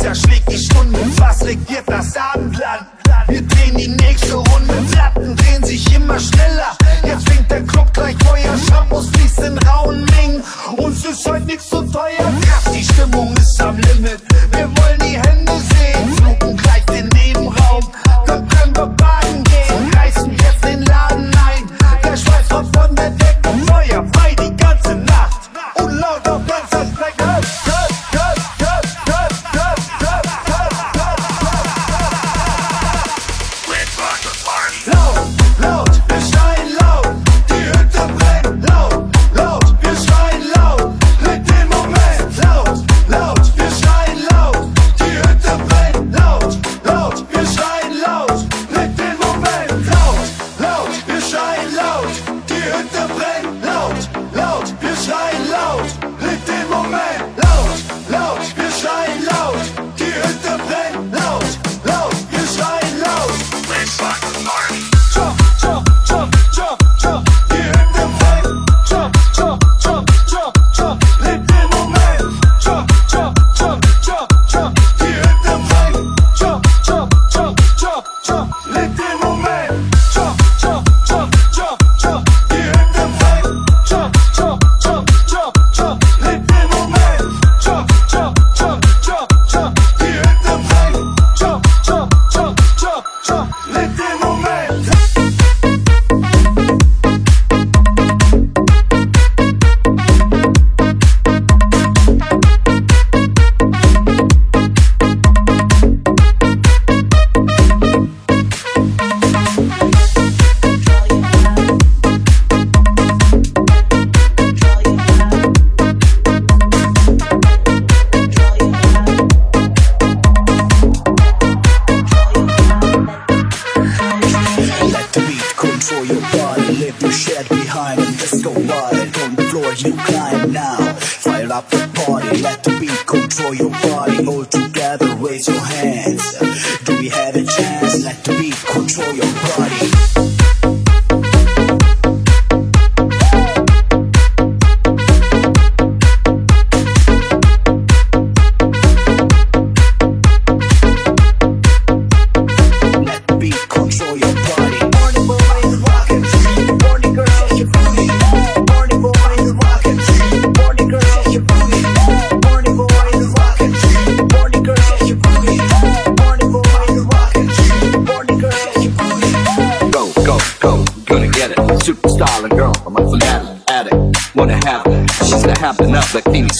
zerschlägt die Stunde, was regiert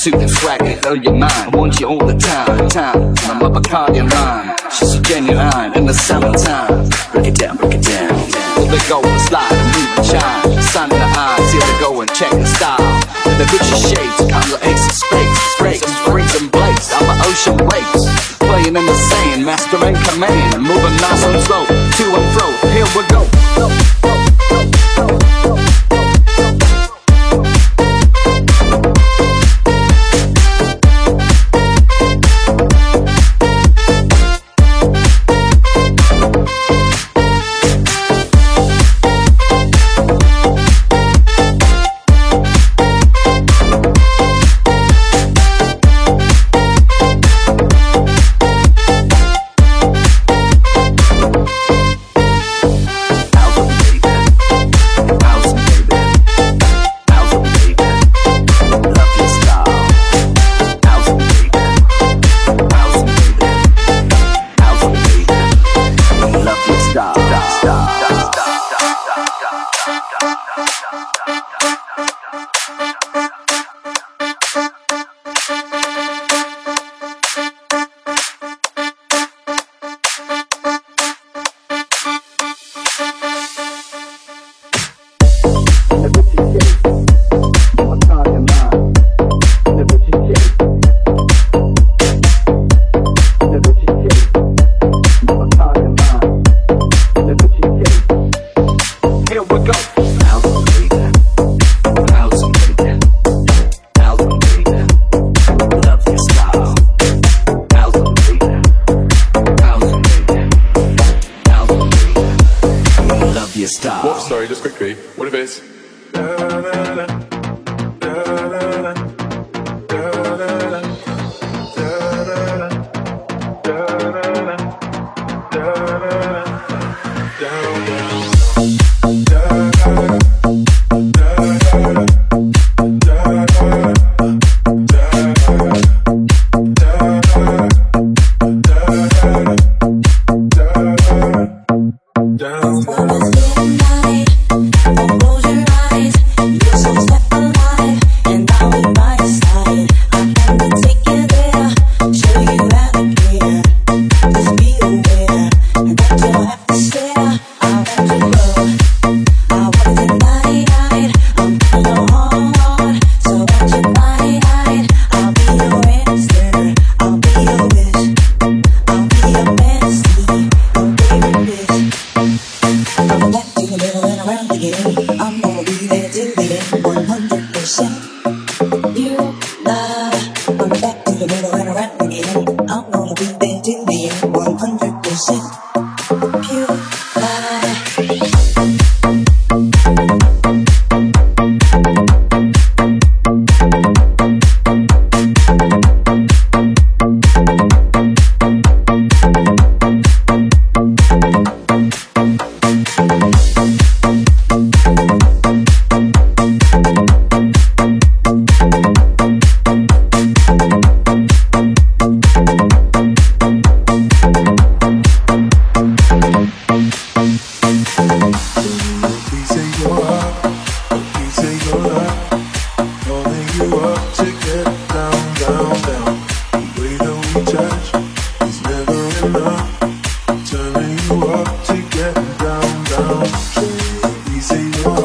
suit and swag it, oh your mind. I want you all the time, time. I'm up a Bacardi line. She's a genuine in the summertime. Break it down, break it down. Well, they go and slide and move and shine. Sun in the eyes, here to go and check the style. With the Gucci shades, comes the ace of spades, sprays, springs and blades. I'm an ocean waves,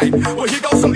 type. Well, here goes some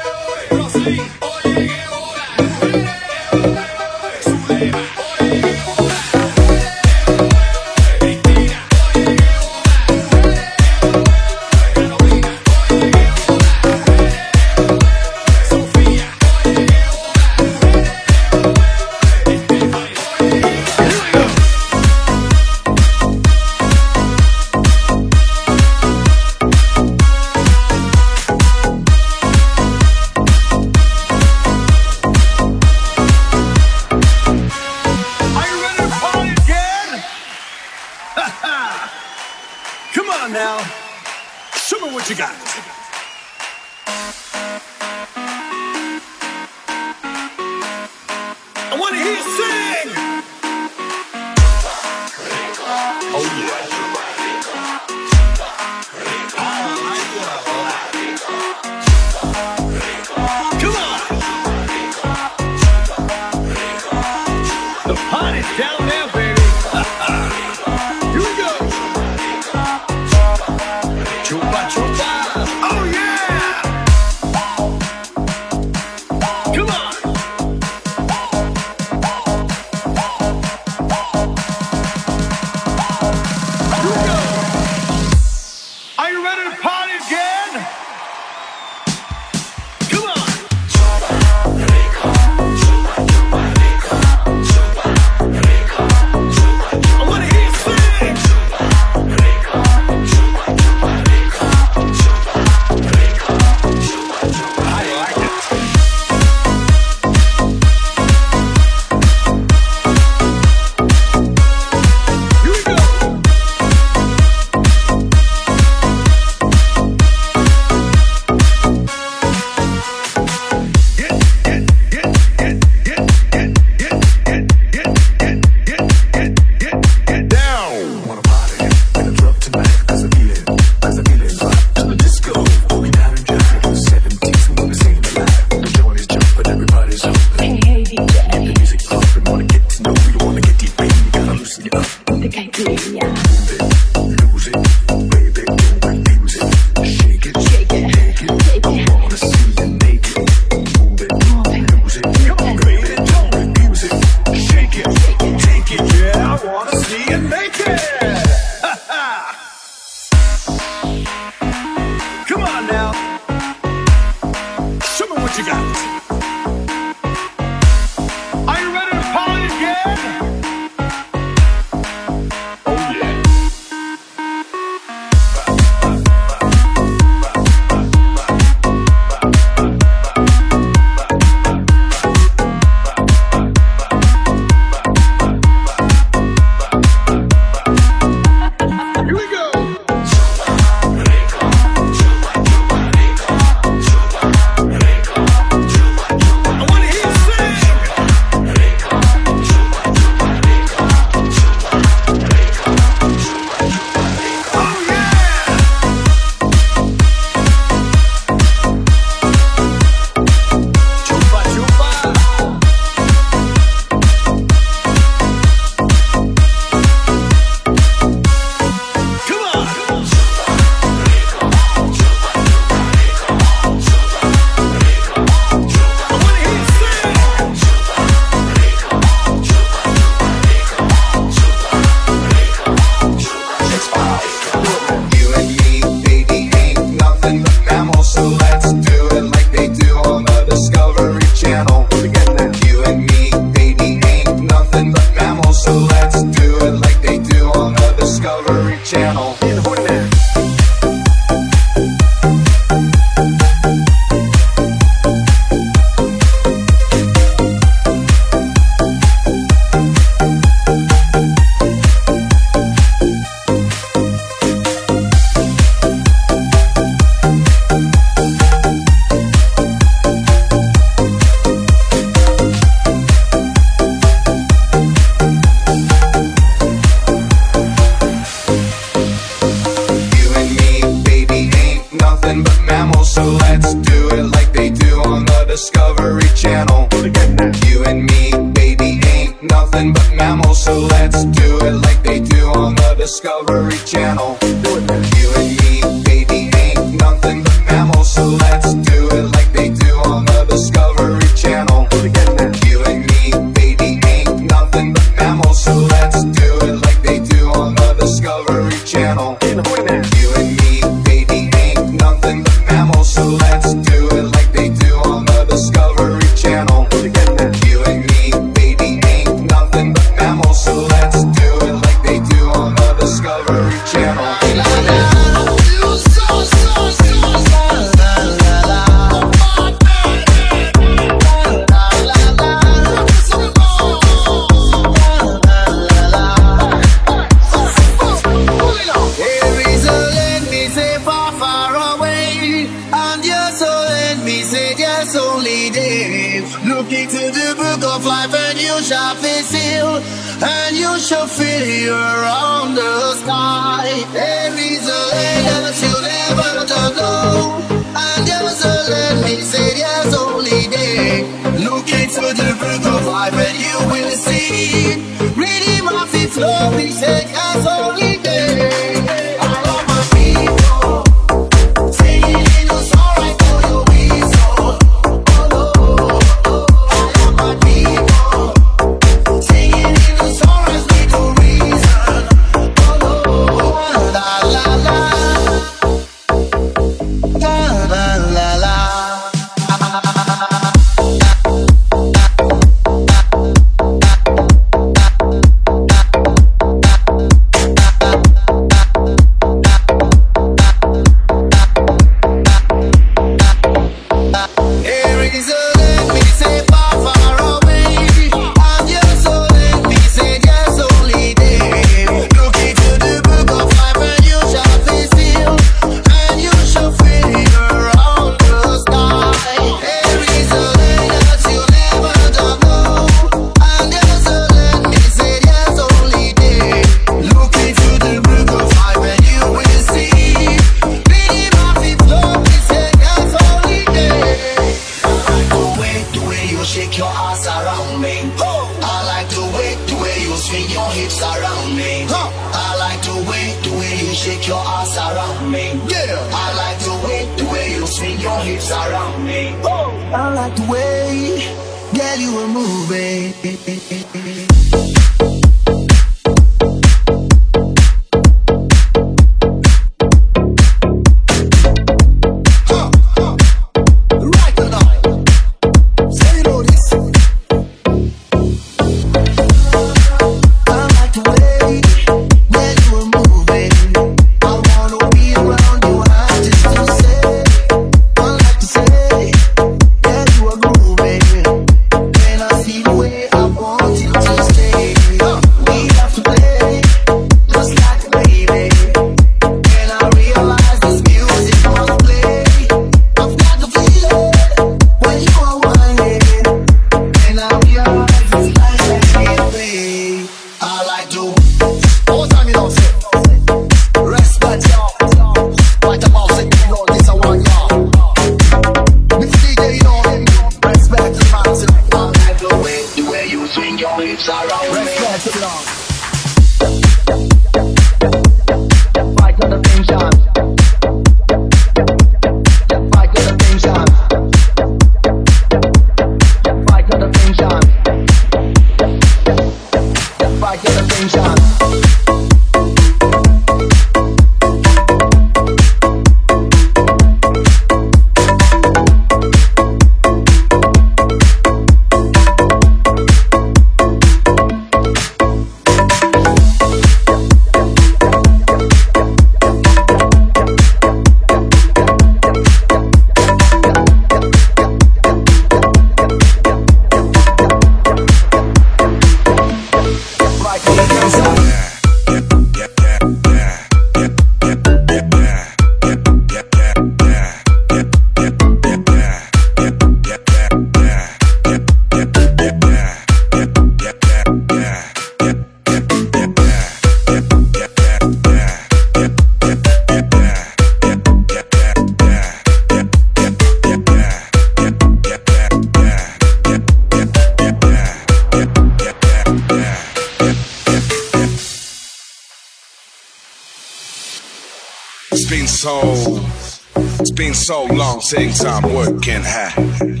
so long since I'm working hard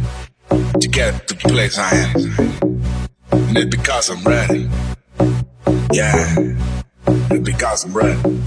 to get the place I am. And it's because I'm ready. Yeah, it's because I'm ready.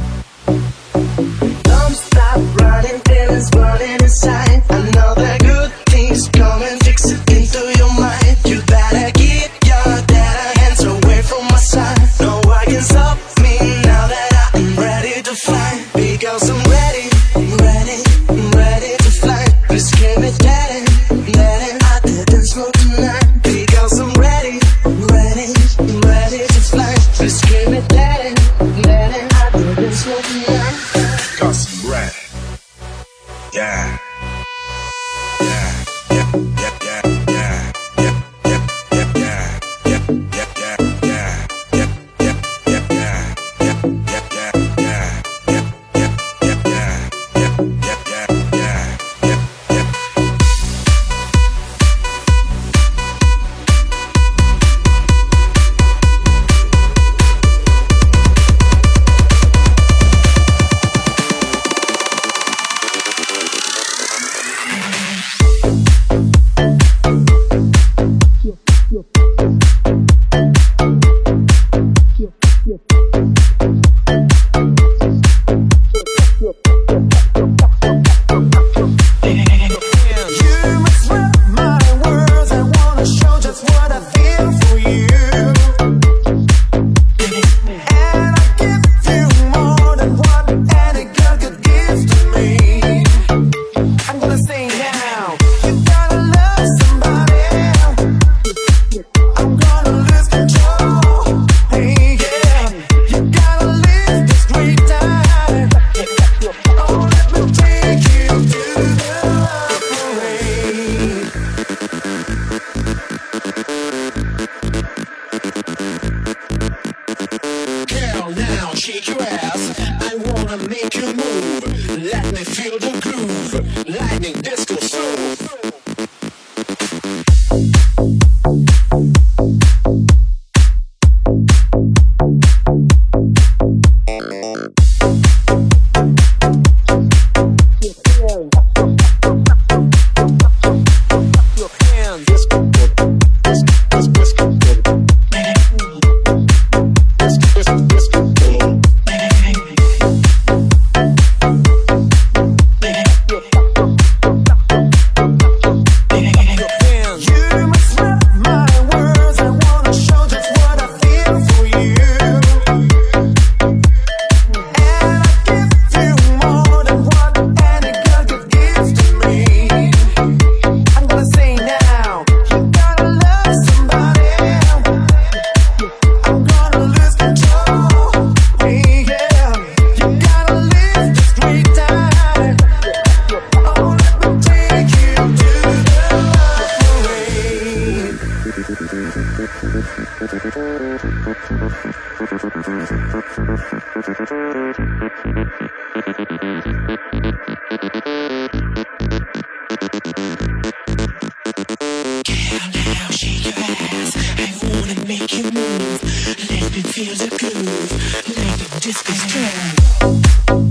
It feels a groove, like a disco strand.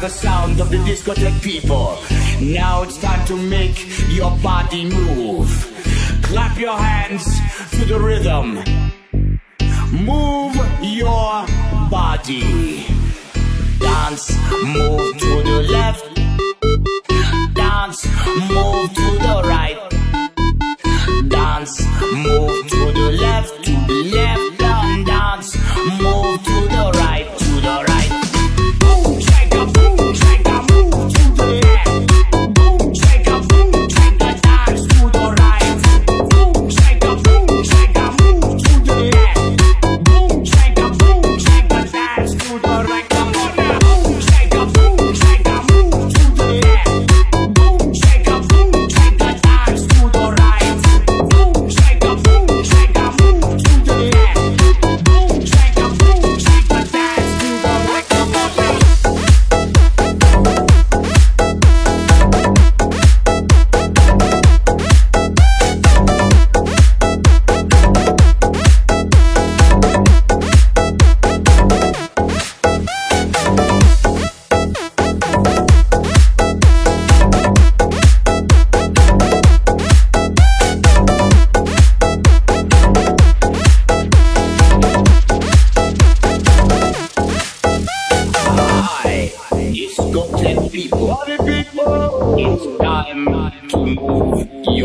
the sound of the discotheque people. Now it's time to make your body move. Clap your hands to the rhythm. Move your body. Dance, move to the left. Dance, move to the right.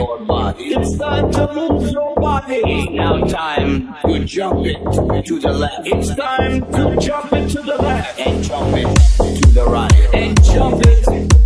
your body. It's time to move your body. It's now time to jump it to the left. It's time to jump it to the left. And jump it to the right. And jump it.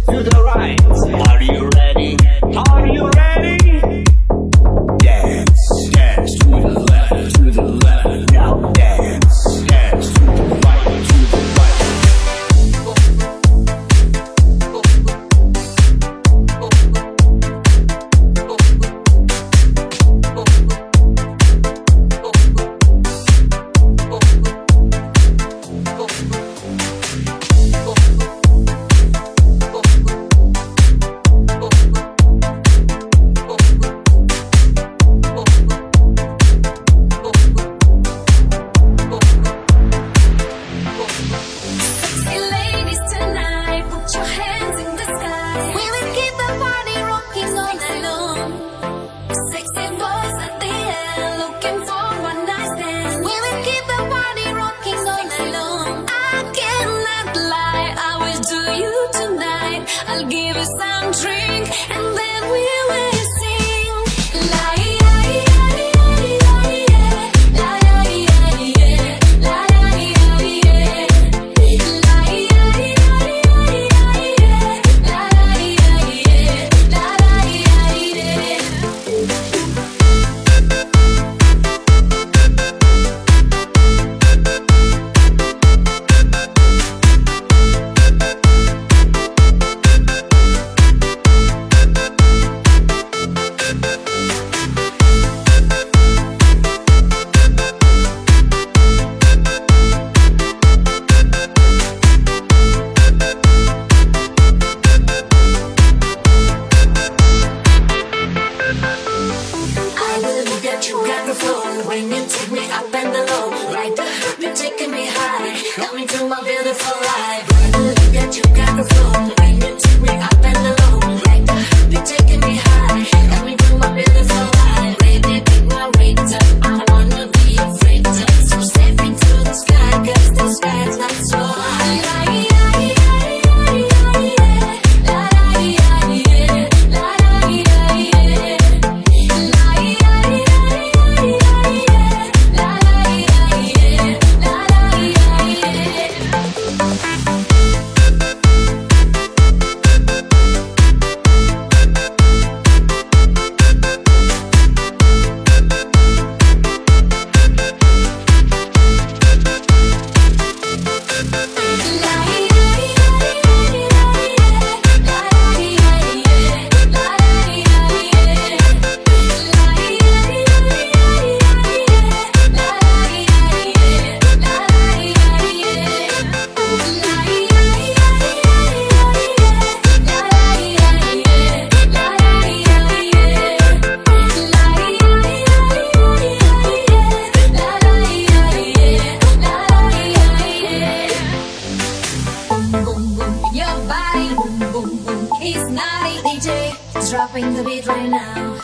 Dropping the beat right now.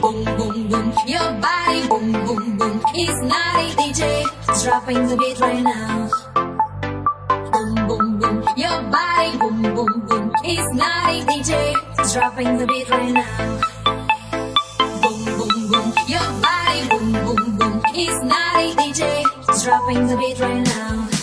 Boom boom boom, your body boom boom boom. It's naughty DJ, dropping the beat right now. Boom boom boom, your body boom boom boom. It's naughty DJ, dropping the beat right now. Boom boom boom, your body boom boom boom. It's naughty DJ, dropping the beat right now.